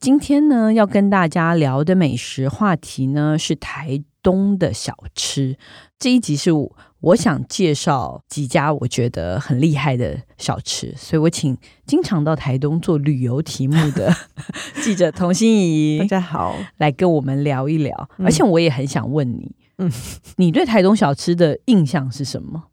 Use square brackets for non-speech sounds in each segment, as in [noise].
今天呢，要跟大家聊的美食话题呢是台东的小吃。这一集是我，我想介绍几家我觉得很厉害的小吃，所以我请经常到台东做旅游题目的 [laughs] 记者童心怡，大家好，来跟我们聊一聊。嗯、而且我也很想问你。嗯，你对台东小吃的印象是什么？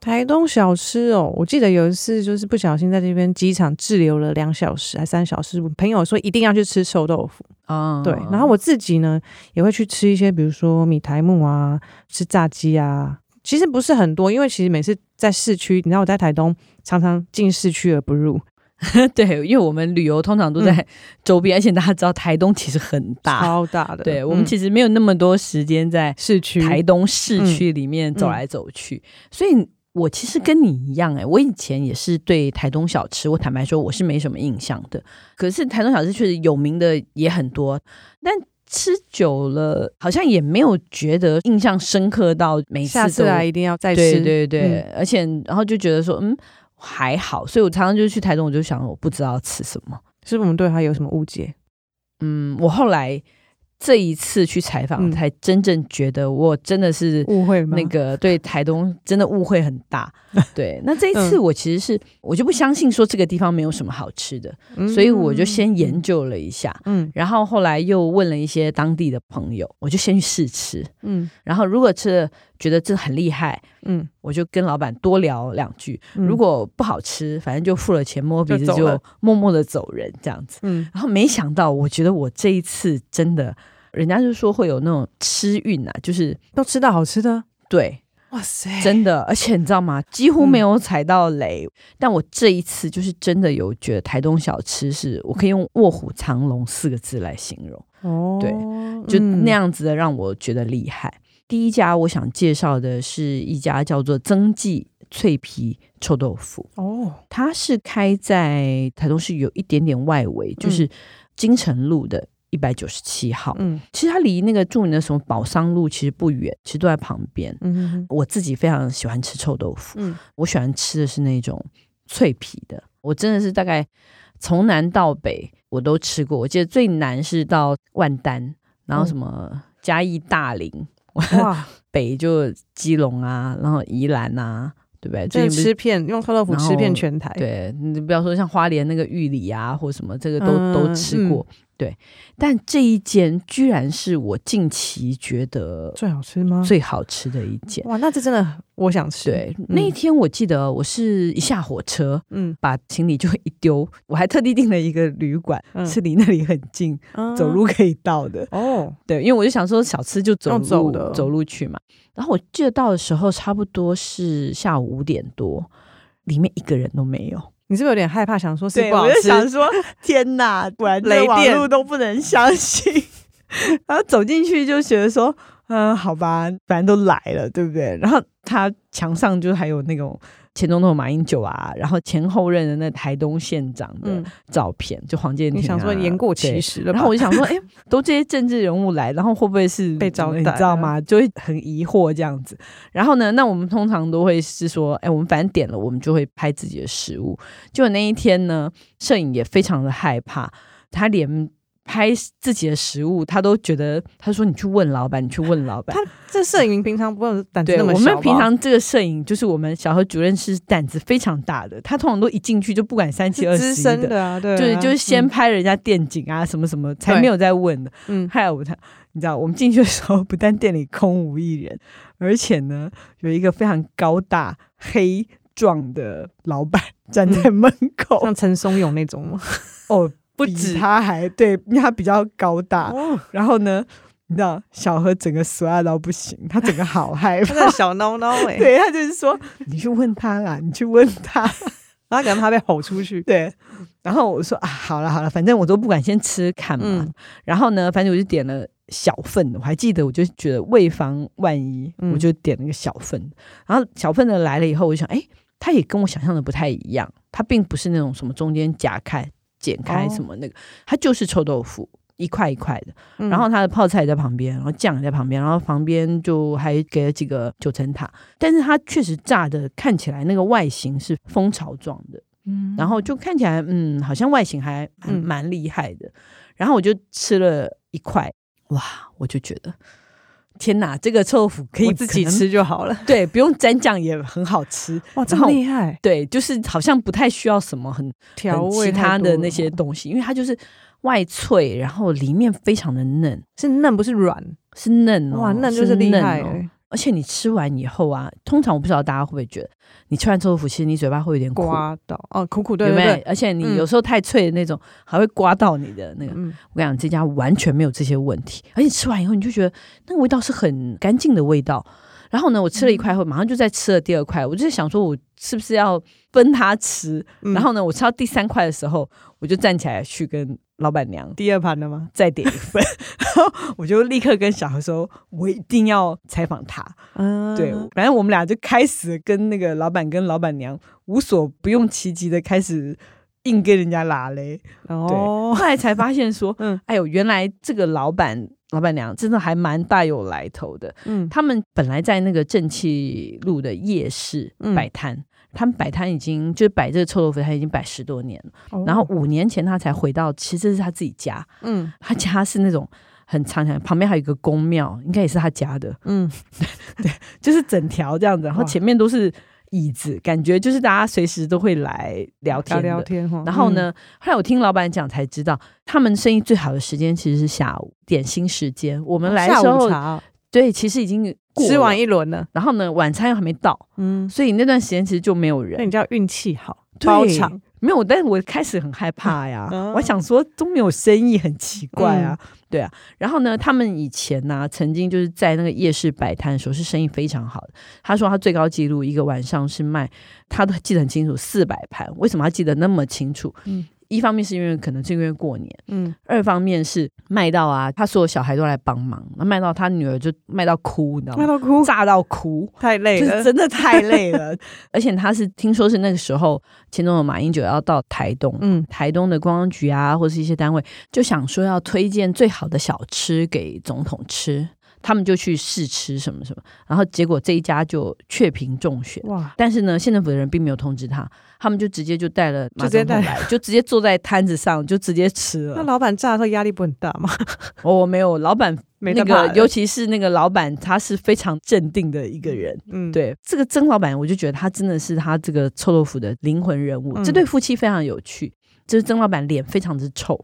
台东小吃哦，我记得有一次就是不小心在这边机场滞留了两小时还三小时，我朋友说一定要去吃臭豆腐。啊，对，然后我自己呢也会去吃一些，比如说米苔木啊，吃炸鸡啊，其实不是很多，因为其实每次在市区，你知道我在台东常常进市区而不入。[laughs] 对，因为我们旅游通常都在周边，嗯、而且大家知道台东其实很大，超大的。对，我们其实没有那么多时间在市区、台东市区里面走来走去，嗯、所以我其实跟你一样、欸，哎，我以前也是对台东小吃，我坦白说我是没什么印象的。可是台东小吃确实有名的也很多，但吃久了好像也没有觉得印象深刻到每次下次来一定要再吃。对对对，嗯、而且然后就觉得说，嗯。还好，所以我常常就去台东，我就想我不知道吃什么，是不是我们对他有什么误解？嗯，我后来。这一次去采访，才真正觉得我真的是误会那个对台东真的误会很大。[laughs] 对，那这一次我其实是我就不相信说这个地方没有什么好吃的，所以我就先研究了一下，嗯，然后后来又问了一些当地的朋友，我就先去试吃，嗯，然后如果吃了觉得这很厉害，嗯，我就跟老板多聊两句，如果不好吃，反正就付了钱摸鼻子就默默的走人这样子，嗯，然后没想到，我觉得我这一次真的。人家就说会有那种吃运啊，就是都吃到好吃的，对，哇塞，真的，而且你知道吗？几乎没有踩到雷。嗯、但我这一次就是真的有觉得台东小吃是我可以用卧虎藏龙四个字来形容。哦，对，就那样子的让我觉得厉害。嗯、第一家我想介绍的是一家叫做曾记脆皮臭豆腐。哦，它是开在台东市有一点点外围，就是金城路的。一百九十七号，嗯，其实它离那个著名的什么宝商路其实不远，其实都在旁边。嗯我自己非常喜欢吃臭豆腐，嗯，我喜欢吃的是那种脆皮的。我真的是大概从南到北我都吃过，我记得最南是到万丹，然后什么嘉义大林，哇，[laughs] 北就基隆啊，然后宜兰啊，对不对？这吃遍用臭豆腐吃遍全台，对，你不要说像花莲那个玉里啊，或什么这个都、嗯、都吃过。对，但这一间居然是我近期觉得最好吃吗？最好吃的一间哇！那这真的我想吃。对，嗯、那一天我记得我是一下火车，嗯，把行李就一丢，我还特地订了一个旅馆，嗯、是离那里很近，嗯、走路可以到的。哦，对，因为我就想说小吃就走路走的走路去嘛。然后我记得到的时候差不多是下午五点多，里面一个人都没有。你是不是有点害怕？想说是不好吃？我就想说，天哪，果然雷电路都不能相信。[laughs] 然后走进去就觉得说，嗯，好吧，反正都来了，对不对？然后他墙上就还有那种。前总统马英九啊，然后前后任的那台东县长的照片，嗯、就黄建庭、啊，你想说言过其实了，然后我就想说，哎，都这些政治人物来，然后会不会是 [laughs] 被招待？你知道吗？就会很疑惑这样子。然后呢，那我们通常都会是说，哎，我们反正点了，我们就会拍自己的食物。结果那一天呢，摄影也非常的害怕，他连。拍自己的食物，他都觉得，他说：“你去问老板，你去问老板。”他这摄影平常不会胆子那么小。我们平常这个摄影就是我们小何主任是胆子非常大的，他通常都一进去就不管三七二十一的，的啊，对啊，就是就是先拍人家电景啊，什么什么，才没有再问的。嗯，还有他，你知道，我们进去的时候，不但店里空无一人，而且呢，有一个非常高大黑壮的老板站在门口，像陈松勇那种吗？[laughs] 哦。不止他还对，因为他比较高大。哦、然后呢，你知道小何整个衰到不行，他整个好害 [laughs] 怕，他小孬孬哎。对，他就是说，你去问他啦，你去问他，[laughs] 然后可能他被吼出去。对，然后我说啊，好了好了，反正我都不敢先吃看嘛。嗯、然后呢，反正我就点了小份的，我还记得，我就觉得为防万一，嗯、我就点了个小份。然后小份的来了以后，我就想，哎，他也跟我想象的不太一样，他并不是那种什么中间夹开、剪开什么那个，哦、它就是臭豆腐。一块一块的，然后它的泡菜在旁边，然后酱在旁边，然后旁边就还给了几个九层塔，但是它确实炸的看起来那个外形是蜂巢状的，嗯，然后就看起来嗯，好像外形还蛮蛮厉害的，然后我就吃了一块，哇，我就觉得天哪，这个臭豆腐可以自己吃就好了，[laughs] 对，不用沾酱也很好吃，[laughs] 哇，这么厉害，对，就是好像不太需要什么很调味其他的那些东西，因为它就是。外脆，然后里面非常的嫩，是嫩不是软，是嫩哦，哇，嫩就是厉害哦。而且你吃完以后啊，通常我不知道大家会不会觉得，你吃完臭豆腐，其实你嘴巴会有点刮到哦，苦苦对，对不对？而且你有时候太脆的那种，还会刮到你的那个。嗯，我跟你讲，这家完全没有这些问题，而且吃完以后你就觉得那个味道是很干净的味道。然后呢，我吃了一块后，马上就再吃了第二块。我就在想说，我是不是要分他吃？嗯、然后呢，我吃到第三块的时候，我就站起来去跟老板娘第二盘的吗？再点一份。[laughs] 然后我就立刻跟小何说，我一定要采访他。嗯，对，反正我们俩就开始跟那个老板跟老板娘无所不用其极的开始硬跟人家拉嘞。哦，对，后来才发现说，[laughs] 嗯，哎呦，原来这个老板。老板娘真的还蛮大有来头的，嗯，他们本来在那个正气路的夜市摆摊，嗯、他们摆摊已经就是摆这个臭豆腐，他已经摆十多年了。哦、然后五年前他才回到，其实这是他自己家，嗯，他家是那种很长长，旁边还有一个宫庙，应该也是他家的，嗯，[laughs] 对，就是整条这样子，然后前面都是。椅子感觉就是大家随时都会来聊天聊天，然后呢，后来我听老板讲才知道，他们生意最好的时间其实是下午点心时间。我们来的时候，对，其实已经吃完一轮了。然后呢，晚餐又还没到，嗯，所以那段时间其实就没有人。那你叫运气好，包场。没有，但是我开始很害怕呀。嗯、我想说都没有生意，很奇怪啊。嗯、对啊，然后呢，他们以前呢、啊，曾经就是在那个夜市摆摊的时候，是生意非常好的。他说他最高记录一个晚上是卖，他都记得很清楚，四百盘。为什么他记得那么清楚？嗯。一方面是因为可能是因为过年，嗯，二方面是卖到啊，他所有小孩都来帮忙，那卖到他女儿就卖到哭，你知道吗？卖到哭，炸到哭，太累了，真的太累了。而且他是听说是那个时候，前总统马英九要到台东，嗯，台东的观光局啊，或是一些单位就想说要推荐最好的小吃给总统吃。他们就去试吃什么什么，然后结果这一家就确评中选。哇！但是呢，县政府的人并没有通知他，他们就直接就带了马总统来，[laughs] 就直接坐在摊子上就直接吃了。那老板炸的时候压力不很大吗？我、[laughs] 哦、没有，老板那个，尤其是那个老板，他是非常镇定的一个人。嗯，对，这个曾老板，我就觉得他真的是他这个臭豆腐的灵魂人物。嗯、这对夫妻非常有趣，就是曾老板脸非常之臭，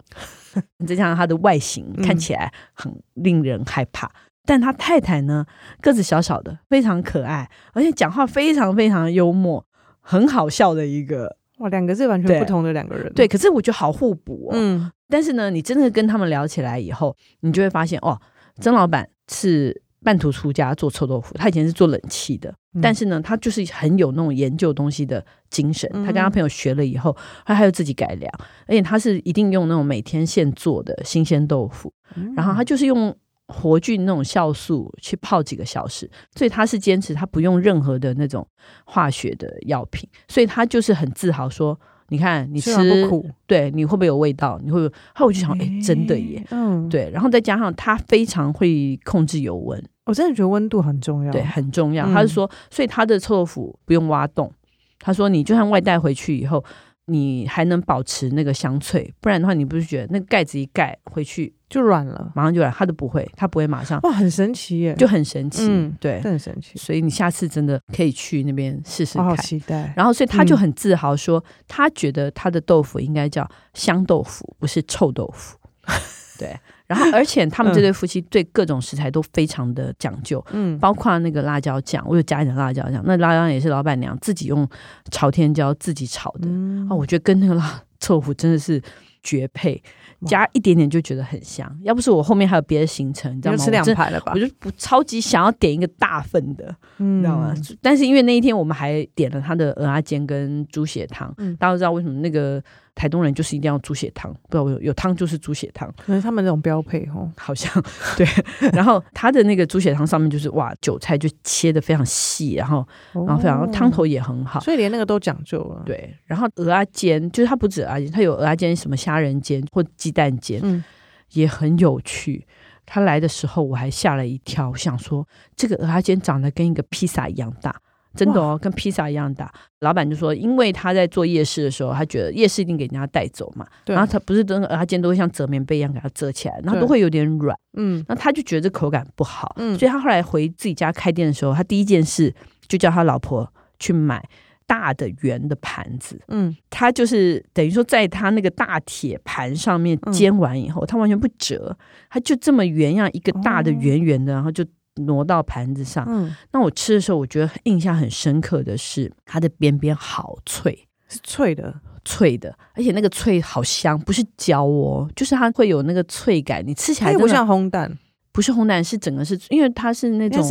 [laughs] 再加上他的外形看起来很令人害怕。但他太太呢，个子小小的，非常可爱，而且讲话非常非常幽默，很好笑的一个哇，两个是完全不同的两个人对。对，可是我觉得好互补哦。嗯，但是呢，你真的跟他们聊起来以后，你就会发现哦，曾老板是半途出家做臭豆腐，他以前是做冷气的，嗯、但是呢，他就是很有那种研究东西的精神。他跟他朋友学了以后，他还有自己改良，而且他是一定用那种每天现做的新鲜豆腐，嗯、然后他就是用。活菌那种酵素去泡几个小时，所以他是坚持他不用任何的那种化学的药品，所以他就是很自豪说：“你看你吃不苦，对，你会不会有味道？你会不会？”后来我就想，哎、欸，真的耶，嗯，对。然后再加上他非常会控制油温，我真的觉得温度很重要，对，很重要。他是说，所以他的臭豆腐不用挖洞，他说你就算外带回去以后。你还能保持那个香脆，不然的话，你不是觉得那个盖子一盖回去就软了，马上就软，他都不会，他不会马上哇，很神奇耶，就很神奇，嗯，对，很神奇。所以你下次真的可以去那边试试看，好期待。然后，所以他就很自豪说，嗯、他觉得他的豆腐应该叫香豆腐，不是臭豆腐。[laughs] 对。然后，而且他们这对夫妻对各种食材都非常的讲究，嗯，包括那个辣椒酱，我有加一点辣椒酱，那辣椒酱也是老板娘自己用朝天椒自己炒的，嗯、哦，我觉得跟那个辣臭 [laughs] 豆腐真的是绝配，加一点点就觉得很香。要不是我后面还有别的行程，你知道吗？吃两排了吧？我就不超级想要点一个大份的，嗯、你知道吗？但是因为那一天我们还点了他的鹅鸭煎跟猪血汤，嗯、大家都知道为什么那个台东人就是一定要猪血汤，不知道有有汤就是猪血汤，可能他们那种标配哦，好像 [laughs] 对。然后他的那个猪血汤上面就是哇，韭菜就切的非常细，然后然后非常汤头也很好，所以连那个都讲究了。对，然后鹅啊煎就是它不止蚵仔煎，它有鹅啊煎什么虾仁煎或鸡蛋煎，嗯，也很有趣。他来的时候我还吓了一跳，我想说这个鹅啊煎长得跟一个披萨一样大。真的哦，跟披萨一样大。老板就说，因为他在做夜市的时候，他觉得夜市一定给人家带走嘛。对。然后他不是等他今天都会像折棉被一样给他折起来，然后都会有点软。嗯。那他就觉得这口感不好。嗯。所以他后来回自己家开店的时候，他第一件事就叫他老婆去买大的圆的盘子。嗯。他就是等于说，在他那个大铁盘上面煎完以后，他完全不折，他就这么圆样一个大的圆圆的，然后就。挪到盘子上，嗯，那我吃的时候，我觉得印象很深刻的是它的边边好脆，是脆的，脆的，而且那个脆好香，不是焦哦，就是它会有那个脆感，你吃起来不像烘蛋，不是烘蛋，是整个是因为它是那种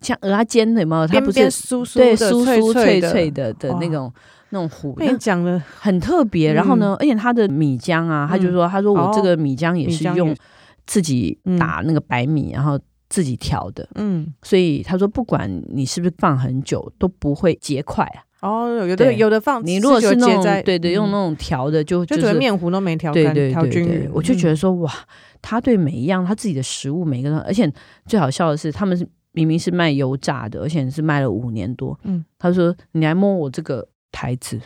像蚵仔煎的嘛，它不是酥酥对酥酥脆脆的的那种那种糊，你讲的很特别。然后呢，而且它的米浆啊，他就说，他说我这个米浆也是用自己打那个白米，然后。自己调的，嗯，所以他说，不管你是不是放很久，都不会结块啊。哦，有的有的放，你如果是那种对对，用那种调的，就就觉得面糊都没调干，调均匀。我就觉得说，哇，他对每一样他自己的食物，每个人，而且最好笑的是，他们是明明是卖油炸的，而且是卖了五年多。嗯，他说，你来摸我这个台子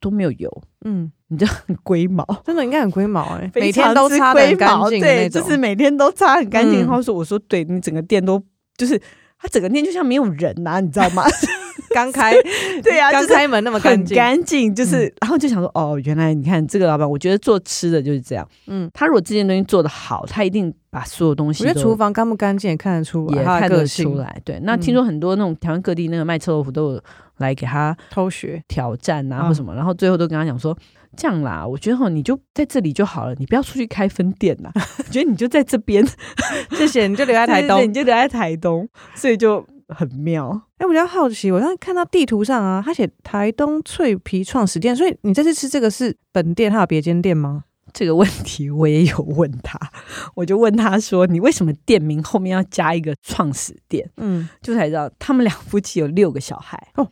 都没有油，嗯。你就 [laughs] 很龟毛，真的应该很龟毛哎，每天都擦很干净，对，就是每天都擦很干净。然后说，我说对你整个店都就是，他整个店就像没有人呐，你知道吗？[laughs] 刚开，[laughs] 对呀，刚开门那么干净，干净就是，然后就想说，哦，原来你看这个老板，我觉得做吃的就是这样，嗯，他如果这件东西做的好，他一定把所有东西，我觉得厨房干不干净也看得出来，也看得出来。对，那听说很多那种台湾各地那个卖臭豆腐都有来给他偷学。挑战啊，或什么，然后最后都跟他讲说。这样啦，我觉得哈，你就在这里就好了，你不要出去开分店啦。[laughs] 我觉得你就在这边，[laughs] 谢谢，你就留在台 [laughs] 东，你就留在台东，所以就很妙。哎、欸，我比较好奇，我刚才看到地图上啊，他写台东脆皮创始店，所以你这次吃这个是本店，还有别间店吗？这个问题我也有问他，我就问他说，你为什么店名后面要加一个创始店？嗯，就才知道他们两夫妻有六个小孩哦。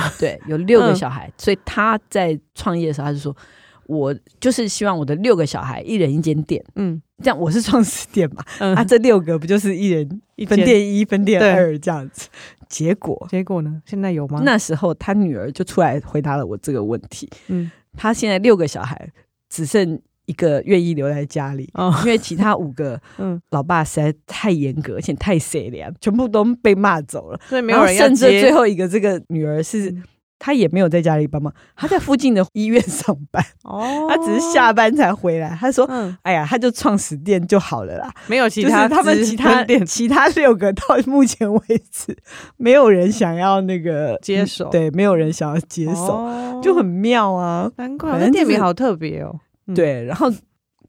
[laughs] 对，有六个小孩，嗯、所以他在创业的时候，他就说：“我就是希望我的六个小孩一人一间店，嗯，这样我是创始店嘛，嗯、啊，这六个不就是一人一分店一分店二这样子？结果结果呢？现在有吗？那时候他女儿就出来回答了我这个问题，嗯，他现在六个小孩只剩。”一个愿意留在家里，哦、因为其他五个，[laughs] 嗯，老爸实在太严格，而且太善良，全部都被骂走了。所以没有人。甚至最后一个这个女儿是，她、嗯、也没有在家里帮忙，她在附近的医院上班。哦，她只是下班才回来。她说：“嗯、哎呀，她就创始店就好了啦，没有其他。他们其他店，[laughs] 其他六个到目前为止，没有人想要那个接手。对，没有人想要接手，哦、就很妙啊。难怪，反正店名好特别哦。”对，然后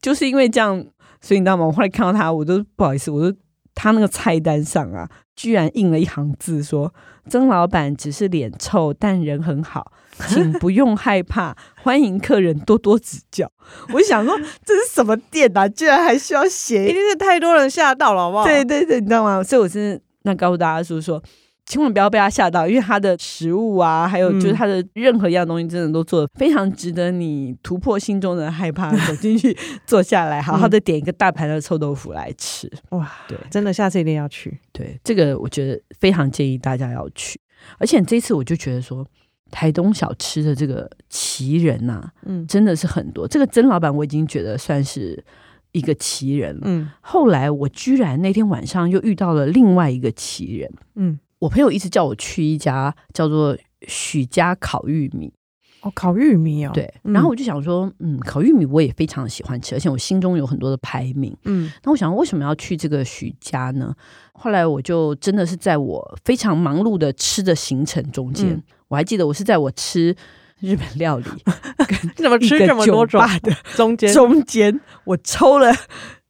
就是因为这样，所以你知道吗？我后来看到他，我都不好意思，我说他那个菜单上啊，居然印了一行字说：“曾老板只是脸臭，但人很好，[laughs] 请不用害怕，欢迎客人多多指教。”我想说这是什么店啊？居然还需要写，一定是太多人吓到了，好不好？对对对，你知道吗？所以我是那告诉大家说说。千万不要被他吓到，因为他的食物啊，还有就是他的任何一样东西，真的都做的非常值得你突破心中的害怕，走进去坐下来，好好的点一个大盘的臭豆腐来吃。哇，对，真的下次一定要去。对，这个我觉得非常建议大家要去。而且这次我就觉得说，台东小吃的这个奇人呐、啊，嗯，真的是很多。这个曾老板我已经觉得算是一个奇人了。嗯，后来我居然那天晚上又遇到了另外一个奇人。嗯。我朋友一直叫我去一家叫做许家烤玉米哦，烤玉米哦，对，然后我就想说，嗯，烤玉米我也非常喜欢吃，而且我心中有很多的排名，嗯，那我想为什么要去这个许家呢？后来我就真的是在我非常忙碌的吃的行程中间，嗯、我还记得我是在我吃日本料理，[laughs] 怎么吃这么多种的中间，中间我抽了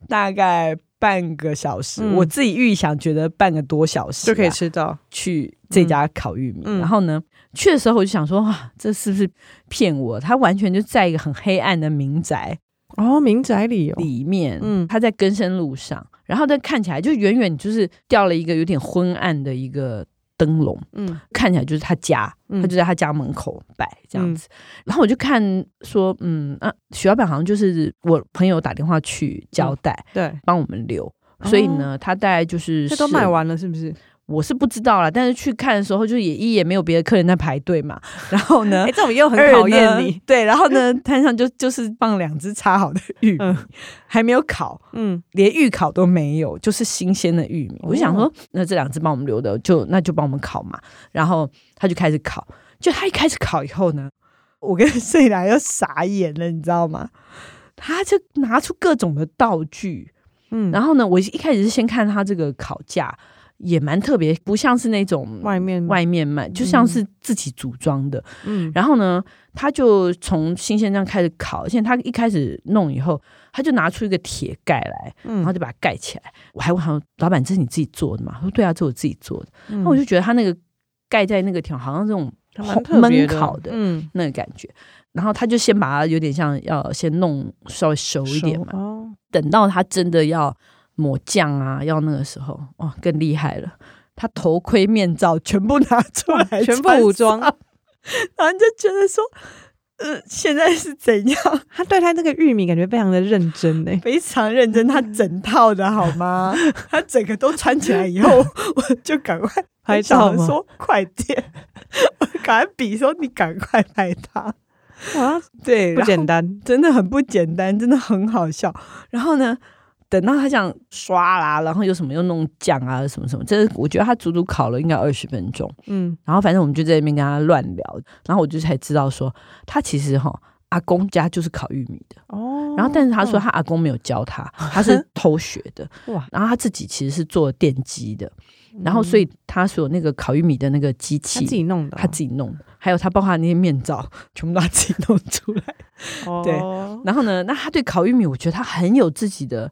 大概半个小时，嗯、我自己预想觉得半个多小时、啊、就可以吃到去这家烤玉米。嗯、然后呢，去的时候我就想说，哇，这是不是骗我？他完全就在一个很黑暗的民宅哦，民宅里、哦、里面，嗯，他在更生路上，然后他看起来就远远就是掉了一个有点昏暗的一个。灯笼，嗯，看起来就是他家，嗯、他就在他家门口摆这样子。嗯、然后我就看说，嗯啊，许老板好像就是我朋友打电话去交代，嗯、对，帮我们留。所以呢，哦、他大概就是这都卖完了，是不是？我是不知道啦，但是去看的时候，就也一也没有别的客人在排队嘛。然后呢，哎，这种又很考验你。对，然后呢，摊上就就是放两只插好的玉米，嗯、还没有烤，嗯，连预烤都没有，就是新鲜的玉米。哦、我就想说，那这两只帮我们留的，就那就帮我们烤嘛。然后他就开始烤，就他一开始烤以后呢，我跟 [laughs] 摄影来就傻眼了，你知道吗？他就拿出各种的道具，嗯，然后呢，我一开始是先看他这个烤架。也蛮特别，不像是那种外面外面卖，就像是自己组装的。嗯，然后呢，他就从新鲜这样开始烤，现在他一开始弄以后，他就拿出一个铁盖来，嗯，然后就把它盖起来。我还问他说：“老板，这是你自己做的吗？”他说：“对啊，这是我自己做的。”那我就觉得他那个盖在那个条，好像这种闷烤的，嗯，那个感觉。然后他就先把它有点像要先弄稍微熟一点嘛，等到他真的要。抹酱啊，要那个时候哇，更厉害了。他头盔、面罩全部拿出来，全部武装，然后你就觉得说，呃，现在是怎样？他对他那个玉米感觉非常的认真呢，非常认真。他整套的好吗？[laughs] 他整个都穿起来以后，[laughs] 我就赶快拍照，说快点，我赶快比说你赶快拍他啊！对，不简单，真的很不简单，真的很好笑。然后呢？等到他这样刷啦，然后有什么又弄酱啊，什么什么，这我觉得他足足烤了应该二十分钟。嗯，然后反正我们就在那边跟他乱聊，然后我就才知道说，他其实哈阿公家就是烤玉米的哦。然后但是他说他阿公没有教他，哦、[laughs] 他是偷学的哇。然后他自己其实是做电机的，然后所以他所有那个烤玉米的那个机器他自己弄的，他自己弄的，还有他包括那些面罩，全部都他自己弄出来。哦、对，然后呢，那他对烤玉米，我觉得他很有自己的。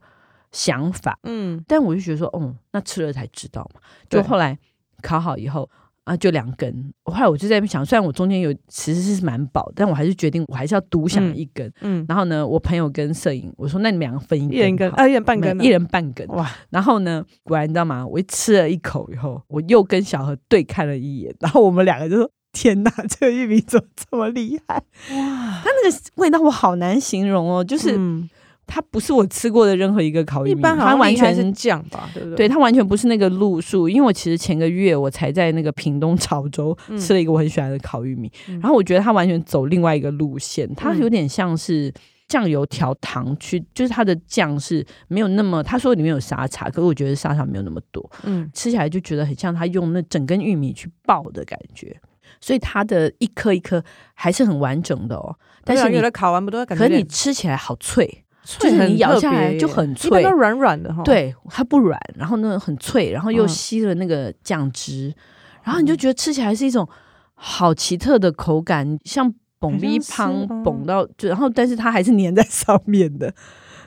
想法，嗯，但我就觉得说，哦，那吃了才知道嘛。就后来烤好以后啊，就两根。后来我就在那边想，虽然我中间有其实是蛮饱，但我还是决定我还是要独享一根。嗯，然后呢，我朋友跟摄影我说，那你们两个分一根，一人一根，啊，一人半根，一人半根。哇！然后呢，果然你知道吗？我一吃了一口以后，我又跟小何对看了一眼，然后我们两个就说：天哪，[laughs] 这个玉米怎么这么厉害？哇！它那个味道我好难形容哦，就是。嗯它不是我吃过的任何一个烤玉米，一般它完全是酱吧，对不对？对，它完全不是那个路数。因为我其实前个月我才在那个屏东潮州吃了一个我很喜欢的烤玉米，嗯、然后我觉得它完全走另外一个路线，它有点像是酱油调糖去，就是它的酱是没有那么，他说里面有沙茶，可是我觉得沙茶没有那么多，嗯，吃起来就觉得很像他用那整根玉米去爆的感觉，所以它的一颗一颗还是很完整的哦。但是有的烤完不都感觉，可是你吃起来好脆。就是你咬下来就很脆，软软的哈。对，它不软，然后呢很脆，然后又吸了那个酱汁，嗯、然后你就觉得吃起来是一种好奇特的口感，像蹦逼胖蹦到就，然后但是它还是粘在 [laughs] 上面的，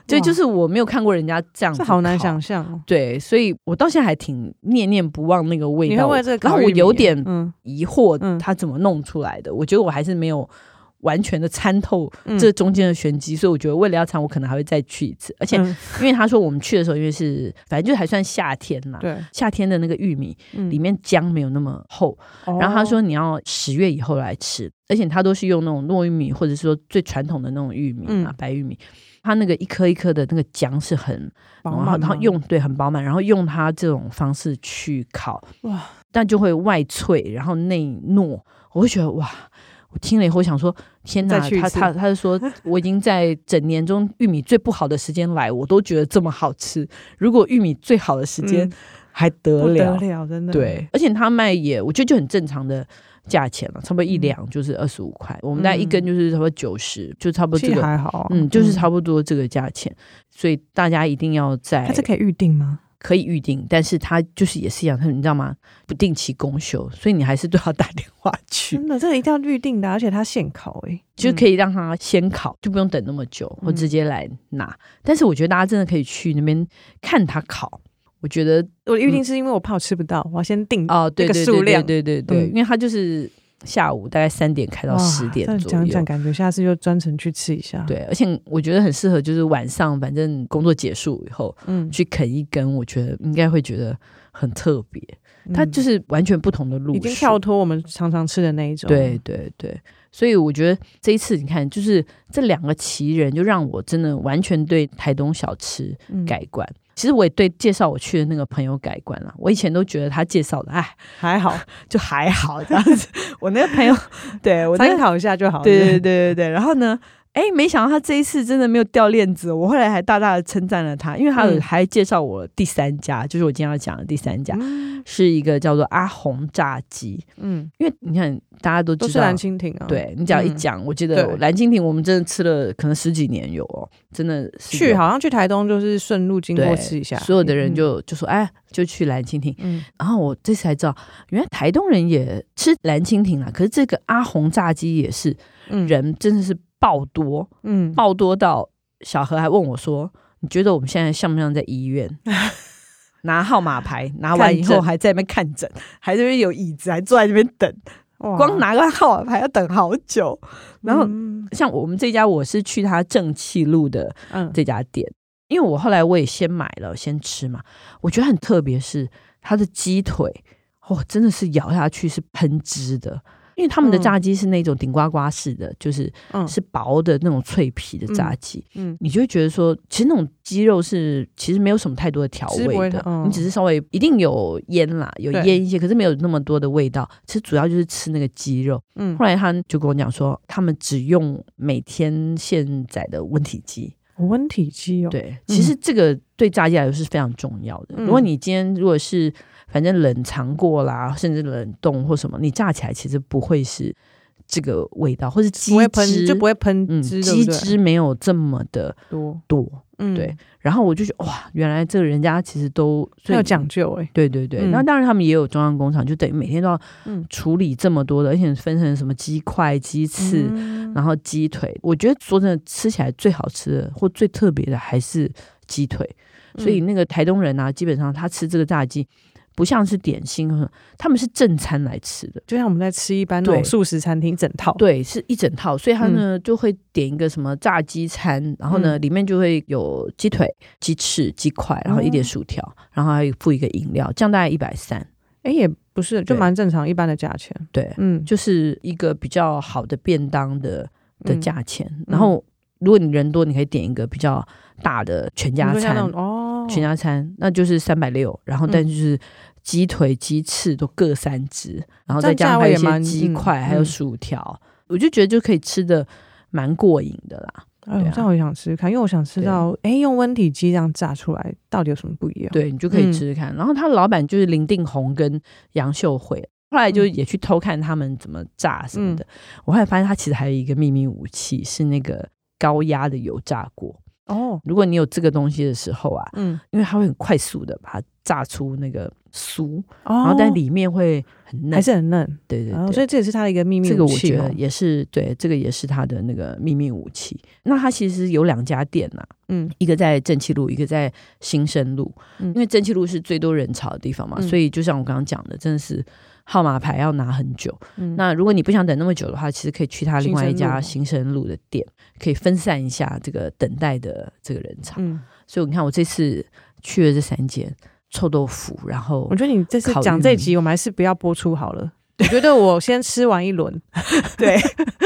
就哇就是我没有看过人家这样子，好难想象。对，所以我到现在还挺念念不忘那个味道，然后我有点疑惑它怎么弄出来的，嗯、我觉得我还是没有。完全的参透这中间的玄机，嗯、所以我觉得为了要尝，我可能还会再去一次。而且，因为他说我们去的时候，因为是反正就还算夏天嘛，对，夏天的那个玉米里面浆没有那么厚。嗯、然后他说你要十月以后来吃，而且他都是用那种糯玉米，或者说最传统的那种玉米啊，嗯、白玉米。他那个一颗一颗的那个浆是很饱满，然后用对很饱满，然后用它这种方式去烤，哇，但就会外脆，然后内糯，我会觉得哇。我听了以后想说：天哪！他他他就说，[laughs] 我已经在整年中玉米最不好的时间来，我都觉得这么好吃。如果玉米最好的时间还得了，得了，真的对。而且他卖也，我觉得就很正常的价钱了，差不多一两就是二十五块。我们大概一根就是差不多九十，就差不多这个还好，嗯，就是差不多这个价钱。所以大家一定要在，它是可以预定吗？可以预定，但是他就是也是一样，他你知道吗？不定期公休，所以你还是都要打电话去。[laughs] 真的，这个一定要预定的，而且他现烤诶、欸，就可以让他先烤，就不用等那么久，或直接来拿。嗯、但是我觉得大家真的可以去那边看他烤。我觉得我预定是因为我怕我吃不到，嗯、我要先定哦，对对数量，对对对，对，因为他就是。下午大概三点开到十点左右，讲讲感觉下次就专程去吃一下。对，而且我觉得很适合，就是晚上反正工作结束以后，嗯，去啃一根，我觉得应该会觉得很特别。嗯、它就是完全不同的路，已经跳脱我们常常吃的那一种。对对对，所以我觉得这一次你看，就是这两个奇人，就让我真的完全对台东小吃改观。嗯其实我也对介绍我去的那个朋友改观了。我以前都觉得他介绍的，哎，还好，[laughs] 就还好这样子。我那个朋友，[laughs] 对我参考一下就好了。对对对对对。然后呢？哎，没想到他这一次真的没有掉链子，我后来还大大的称赞了他，因为他还介绍我第三家，嗯、就是我今天要讲的第三家，嗯、是一个叫做阿红炸鸡。嗯，因为你看大家都知道都是蓝蜻蜓啊，对你只要一讲，嗯、我记得蓝蜻蜓我们真的吃了可能十几年有哦，真的是去好像去台东就是顺路经过吃一下，所有的人就就说哎，就去蓝蜻蜓。嗯，然后我这次才知道，原来台东人也吃蓝蜻蜓啊，可是这个阿红炸鸡也是，人真的是。爆多，嗯，爆多到小何还问我说：“你觉得我们现在像不像在医院？[laughs] 拿号码牌？拿完以后还在那边看诊，还在那边有椅子，还坐在那边等，光拿个号码牌要等好久。然后、嗯、像我们这家，我是去他正气路的这家店，嗯、因为我后来我也先买了先吃嘛，我觉得很特别是他的鸡腿，哦，真的是咬下去是喷汁的。”因为他们的炸鸡是那种顶呱呱式的，嗯、就是是薄的那种脆皮的炸鸡，嗯，嗯，你就会觉得说，其实那种鸡肉是其实没有什么太多的调味的，嗯、你只是稍微一定有腌啦，有腌一些，可是没有那么多的味道。其实主要就是吃那个鸡肉。嗯，后来他就跟我讲说，他们只用每天现宰的温体鸡，温体鸡哦，对，其实这个对炸鸡来说是非常重要的。嗯、如果你今天如果是反正冷藏过啦，甚至冷冻或什么，你炸起来其实不会是这个味道，或是鸡汁就不会喷汁，鸡汁没有这么的多。多，嗯，对。然后我就觉得哇，原来这个人家其实都很有讲究哎，对对对。那当然他们也有中央工厂，就等于每天都要处理这么多的，而且分成什么鸡块、鸡翅，然后鸡腿。我觉得说真的，吃起来最好吃的或最特别的还是鸡腿。所以那个台东人啊，基本上他吃这个炸鸡。不像是点心，他们是正餐来吃的，就像我们在吃一般那种素食餐厅整套，对，是一整套。所以他呢、嗯、就会点一个什么炸鸡餐，然后呢、嗯、里面就会有鸡腿、鸡翅、鸡块，然后一点薯条，嗯、然后还有附一个饮料，这样大概一百三。哎，也不是，就蛮正常一般的价钱。对，嗯，就是一个比较好的便当的的价钱。嗯、然后如果你人多，你可以点一个比较大的全家餐哦。全家餐那就是三百六，然后但就是鸡腿、鸡翅都各三只，然后再加上还有一些鸡块，还有薯条，我就觉得就可以吃的蛮过瘾的啦。哎，这样我也想吃吃看，因为我想知道，哎，用温体鸡这样炸出来到底有什么不一样？对，你就可以吃吃看。然后他的老板就是林定宏跟杨秀慧，后来就也去偷看他们怎么炸什么的。我后来发现他其实还有一个秘密武器，是那个高压的油炸锅。哦，如果你有这个东西的时候啊，嗯，因为它会很快速的把它炸出那个酥，哦、然后但里面会很嫩，还是很嫩，对对对、哦，所以这也是它的一个秘密武器。这个我觉得也是对，这个也是它的那个秘密武器。那它其实有两家店呐、啊，嗯，一个在正气路，一个在新生路，嗯、因为正气路是最多人潮的地方嘛，嗯、所以就像我刚刚讲的，真的是。号码牌要拿很久，嗯、那如果你不想等那么久的话，其实可以去他另外一家新生路的店，可以分散一下这个等待的这个人潮。嗯、所以你看，我这次去了这三间臭豆腐，然后我觉得你这次讲这集，我们还是不要播出好了。[laughs] 我觉得我先吃完一轮，[laughs] 对，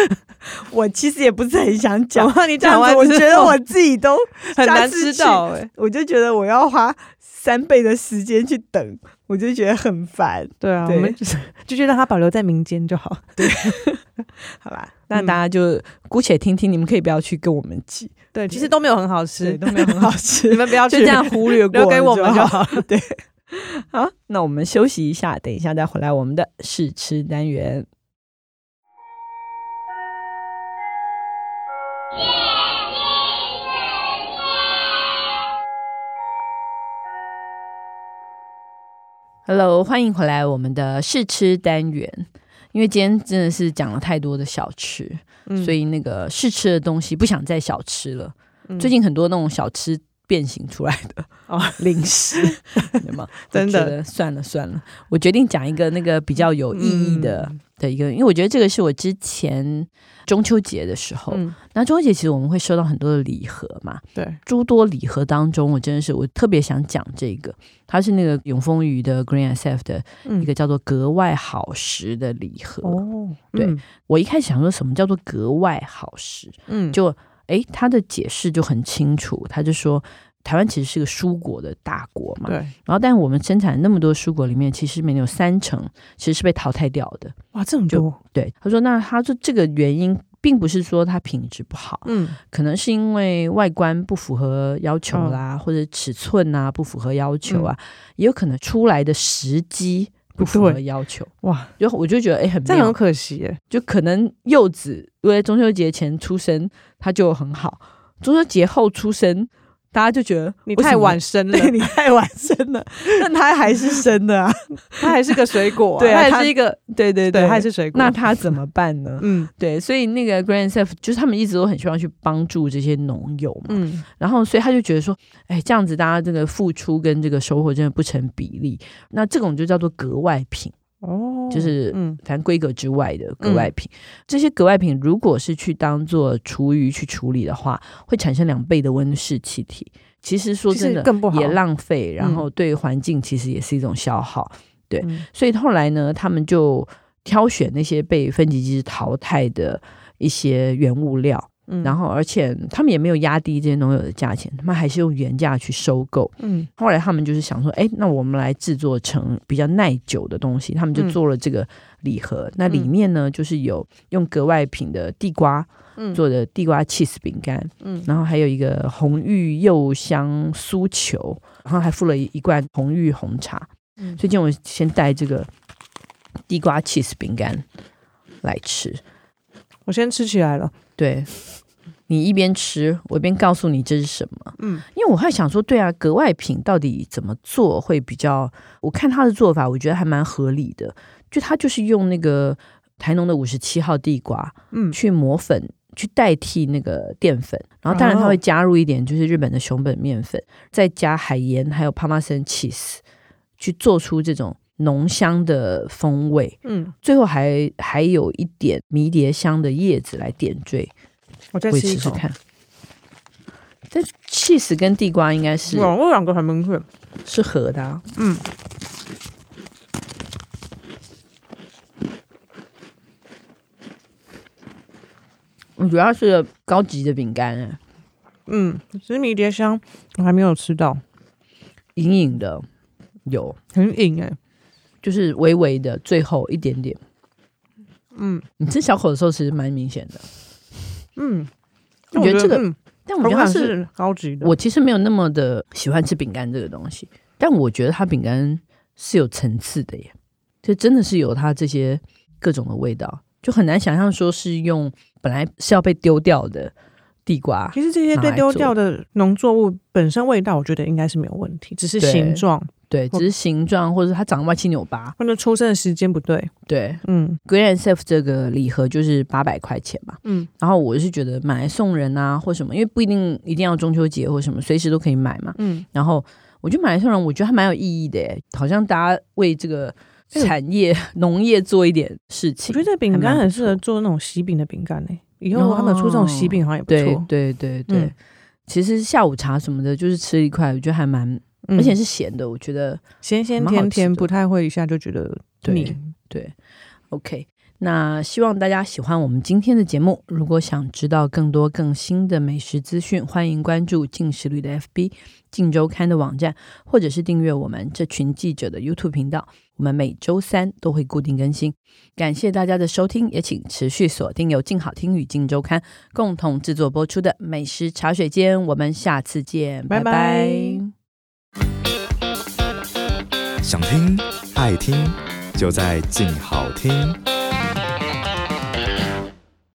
[laughs] 我其实也不是很想讲，你讲完，我觉得我自己都很难知道，哎，我就觉得我要花三倍的时间去等。我就觉得很烦，对啊，对我们就就让它保留在民间就好，对，好吧，那大家就姑且听听，你们可以不要去跟我们挤，对，其实都没有很好吃，都没有很好吃，[laughs] 你们不要去就这样忽略过，[laughs] 留给我们就好，对，好，那我们休息一下，等一下再回来我们的试吃单元。Hello，欢迎回来我们的试吃单元。因为今天真的是讲了太多的小吃，嗯、所以那个试吃的东西不想再小吃了。嗯、最近很多那种小吃变形出来的哦，[laughs] 零食，[laughs] 对吗？真的，算了算了，我决定讲一个那个比较有意义的。嗯。的一个，因为我觉得这个是我之前中秋节的时候，嗯，那中秋节其实我们会收到很多的礼盒嘛，对，诸多礼盒当中，我真的是我特别想讲这个，它是那个永丰鱼的 Green SF 的一个叫做格外好食的礼盒。哦，对，嗯，我一开始想说什么叫做格外好食，嗯，就诶，他的解释就很清楚，他就说。台湾其实是个蔬果的大国嘛，对。然后，但我们生产那么多蔬果里面，其实没有三成其实是被淘汰掉的。哇，这么多！对，他说，那他说这个原因并不是说它品质不好，嗯，可能是因为外观不符合要求啦，嗯、或者尺寸啊不符合要求啊，嗯、也有可能出来的时机不符合要求。哇，就我就觉得哎，很这样很可惜哎，就可能柚子因为中秋节前出生，它就很好；中秋节后出生。大家就觉得你太晚生了，对，你太晚生了，[laughs] 但他还是生的啊，[laughs] 他还是个水果，啊，对，他还是一个，对对对，他还是水果。那他怎么办呢？[laughs] 嗯，对，所以那个 Green SF 就是他们一直都很希望去帮助这些农友嘛，嗯，然后所以他就觉得说，哎，这样子大家这个付出跟这个收获真的不成比例，那这种就叫做格外品。哦，就是嗯，反正规格之外的格外品，嗯、这些格外品如果是去当做厨余去处理的话，会产生两倍的温室气体。其实说真的，更不好，也浪费，然后对环境其实也是一种消耗。嗯、对，所以后来呢，他们就挑选那些被分级机制淘汰的一些原物料。嗯、然后，而且他们也没有压低这些农友的价钱，他们还是用原价去收购。嗯，后来他们就是想说，哎，那我们来制作成比较耐久的东西，他们就做了这个礼盒。嗯、那里面呢，就是有用格外品的地瓜做的地瓜 cheese 饼干，嗯，然后还有一个红玉柚香酥球，然后还附了一一罐红玉红茶。嗯，最近我先带这个地瓜 cheese 饼干来吃，我先吃起来了。对，你一边吃，我一边告诉你这是什么。嗯，因为我还想说，对啊，格外品到底怎么做会比较？我看他的做法，我觉得还蛮合理的。就他就是用那个台农的五十七号地瓜，嗯，去磨粉，去代替那个淀粉。然后当然他会加入一点，就是日本的熊本面粉，再加海盐，还有帕玛森 cheese，去做出这种。浓香的风味，嗯，最后还还有一点迷迭香的叶子来点缀。我再试试看。这 cheese 跟地瓜应该是，哇，我两个还蛮会是合的，啊，嗯。我主要是高级的饼干，哎，嗯，其实迷迭香我还没有吃到，隐隐的有，很隐哎。就是微微的，最后一点点。嗯，你吃小口的时候其实蛮明显的。嗯，我觉得这个，嗯、但我觉得它是，是高级的。我其实没有那么的喜欢吃饼干这个东西，但我觉得它饼干是有层次的耶，就真的是有它这些各种的味道，就很难想象说是用本来是要被丢掉的地瓜。其实这些被丢掉的农作物本身味道，我觉得应该是没有问题，只是形状。对，只是形状，或者它长得歪七扭八，或者出生的时间不对。对，嗯，Green SF 这个礼盒就是八百块钱嘛，嗯，然后我是觉得买来送人啊，或什么，因为不一定一定要中秋节或什么，随时都可以买嘛，嗯，然后我觉得买来送人，我觉得还蛮有意义的，哎，好像大家为这个产业、农业做一点事情。我觉得这饼干很适合做那种喜饼的饼干呢，以后他们出这种喜饼好像也不错。对对对对，其实下午茶什么的，就是吃一块，我觉得还蛮。而且是咸的，我觉得咸咸甜甜，不太会一下就觉得腻。对，对，OK。那希望大家喜欢我们今天的节目。如果想知道更多更新的美食资讯，欢迎关注进食旅的 FB、镜周刊的网站，或者是订阅我们这群记者的 YouTube 频道。我们每周三都会固定更新。感谢大家的收听，也请持续锁定由静好听与静周刊共同制作播出的美食茶水间。我们下次见，拜拜。拜拜。想听爱听，就在静好听。